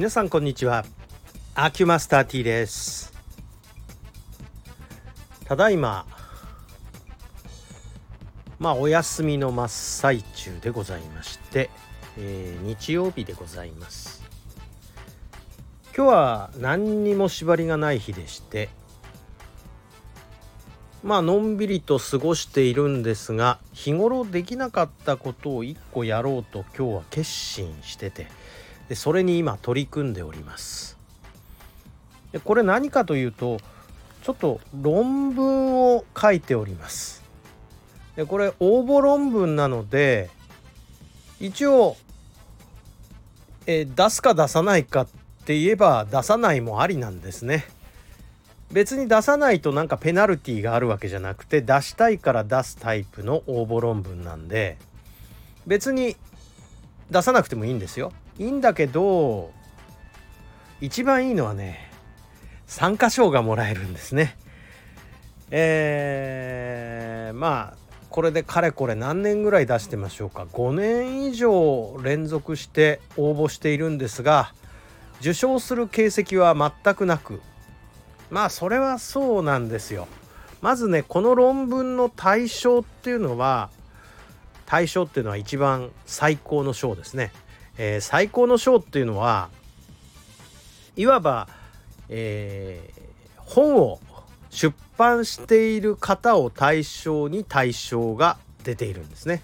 皆さんこんにちは。アキュマスター T です。ただいままあお休みの真っ最中でございまして、えー、日曜日でございます。今日は何にも縛りがない日でしてまあのんびりと過ごしているんですが日頃できなかったことを一個やろうと今日は決心しててでそれに今取り組んでおります。でこれ何かというとちょっと論文を書いております。でこれ応募論文なので一応え出すか出さないかって言えば出さないもありなんですね。別に出さないとなんかペナルティーがあるわけじゃなくて出したいから出すタイプの応募論文なんで別に出さなくてもいいんですよ。いいんだけど一番いいのはね参加賞がもらえるんですね。えー、まあこれでかれこれ何年ぐらい出してましょうか。5年以上連続して応募しているんですが受賞する形跡は全くなく。まあそれはそうなんですよ。まずねこの論文の対象っていうのは対象っていうのは一番最高の賞ですね、えー、最高の賞っていうのはいわば、えー、本を出版している方を対象に対象が出ているんですね。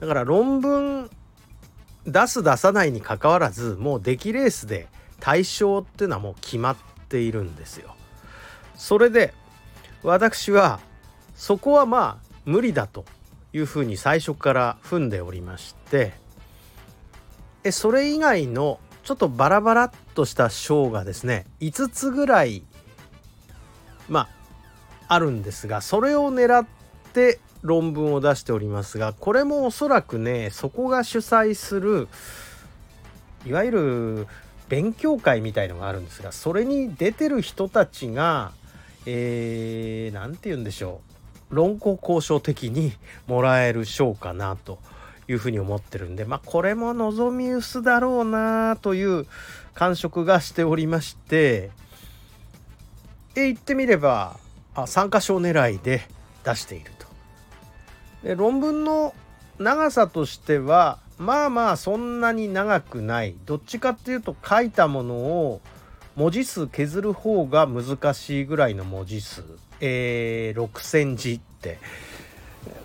だから論文出す出さないにかかわらずもう出来レースで対象っていうのはもう決まっているんですよ。それで私はそこはまあ無理だというふうに最初から踏んでおりましてえそれ以外のちょっとバラバラっとした章がですね5つぐらいまああるんですがそれを狙って論文を出しておりますがこれもおそらくねそこが主催するいわゆる勉強会みたいのがあるんですがそれに出てる人たちが何、えー、て言うんでしょう論考交渉的にもらえる賞かなと。いうふうに思ってるんでまあこれも望み薄だろうなという感触がしておりましてえ言ってみればあ参加賞狙いで出していると。で論文の長さとしてはまあまあそんなに長くない。どっちかっていうと書いたものを文字数削る方が難しいぐらいの文字数。えー、6,000字って。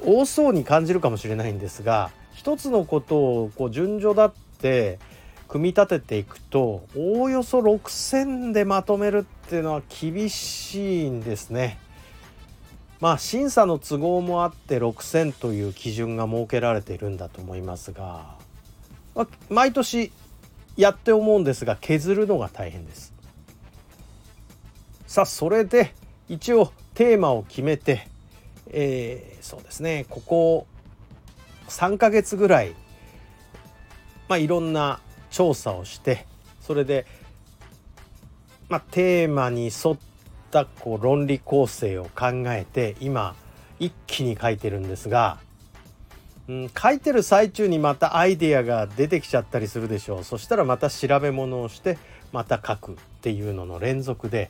多そうに感じるかもしれないんですが一つのことをこう順序だって組み立てていくとおおよそ6,000でまとめるっていうのは厳しいんですね。まあ審査の都合もあって6,000という基準が設けられているんだと思いますが、まあ、毎年やって思うんですが削るのが大変です。さあそれで一応テーマを決めて、えー、そうですねここ3ヶ月ぐらい、まあ、いろんな調査をしてそれで、まあ、テーマに沿ったこう論理構成を考えて今一気に書いてるんですが、うん、書いてる最中にまたアイデアが出てきちゃったりするでしょう。そしたらまた調べ物をしてまた書くっていうのの連続で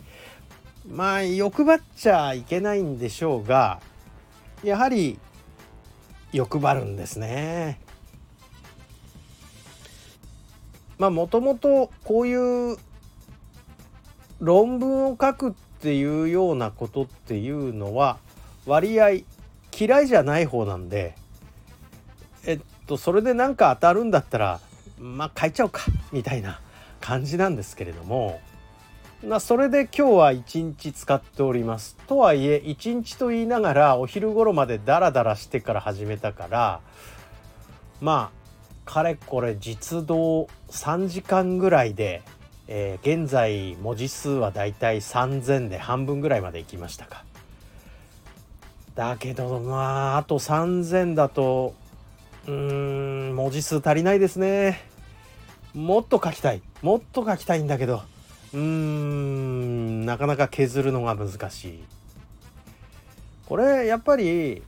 まあ欲張っちゃいけないんでしょうがやはり欲張るんですね。まあもともとこういう論文を書くっていうようなことっていうのは割合嫌いじゃない方なんでえっとそれで何か当たるんだったらまあ書いちゃおうかみたいな感じなんですけれどもまあ、それで今日は1日使っております。とはいえ1日と言いながらお昼頃までダラダラしてから始めたからまあかれこれ実動3時間ぐらいで、えー、現在文字数はだいたい3,000で半分ぐらいまで行きましたか。だけどまああと3,000だとうーん文字数足りないですね。もっと書きたいもっと書きたいんだけどうーんなかなか削るのが難しいこれやっぱり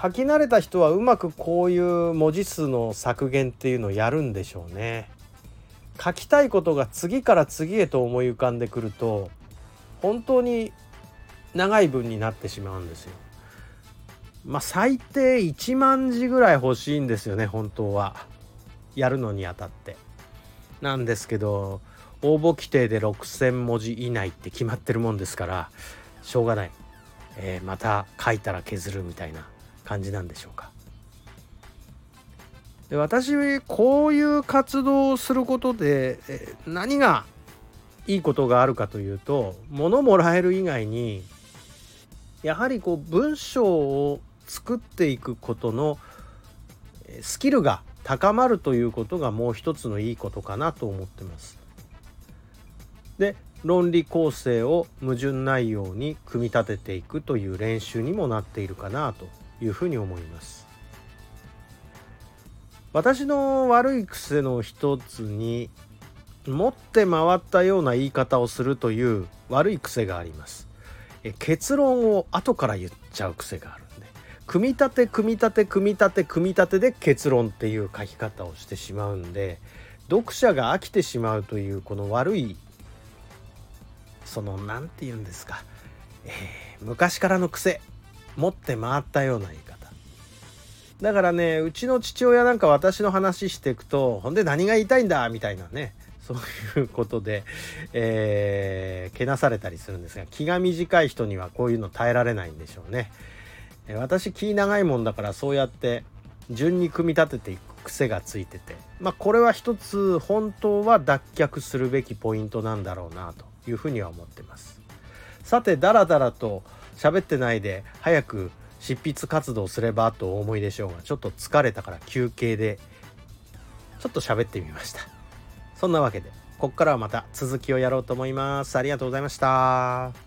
書き慣れた人はうまくこういう文字数の削減っていうのをやるんでしょうね書きたいことが次から次へと思い浮かんでくると本当に長い文になってしまうんですよ。まあ最低1万字ぐらい欲しいんですよね本当はやるのにあたって。なんですけど応募規定で6,000文字以内って決まってるもんですからしょうがない、えー、また書いたら削るみたいな感じなんでしょうか。で私こういう活動をすることで何がいいことがあるかというと物もらえる以外にやはりこう文章を作っていくことのスキルが高まるということがもう一つのいいことかなと思ってます。で論理構成を矛盾ないように組み立てていくという練習にもなっているかなというふうに思います。私の悪い癖の一つに持って回ったような言い方をするという悪い癖がありますえ結論を後から言っちゃう癖があるんで組み立て組み立て組み立て組み立てで結論っていう書き方をしてしまうんで読者が飽きてしまうというこの悪いその何て言うんですか、えー、昔からの癖持って回ったような言い方。だからねうちの父親なんか私の話していくとほんで何が言いたいんだみたいなねそういうことで、えー、けなされたりするんですが気が短い人にはこういうの耐えられないんでしょうね。私気長いもんだからそうやって順に組み立てていく癖がついてて。まあこれは一つ本当は脱却するべきポイントなんだろうなと。いうふうには思ってます。さてダラダラと喋ってないで早く執筆活動すればとお思いでしょうがちょっと疲れたから休憩でちょっと喋ってみました。そんなわけでここからはまた続きをやろうと思います。ありがとうございました。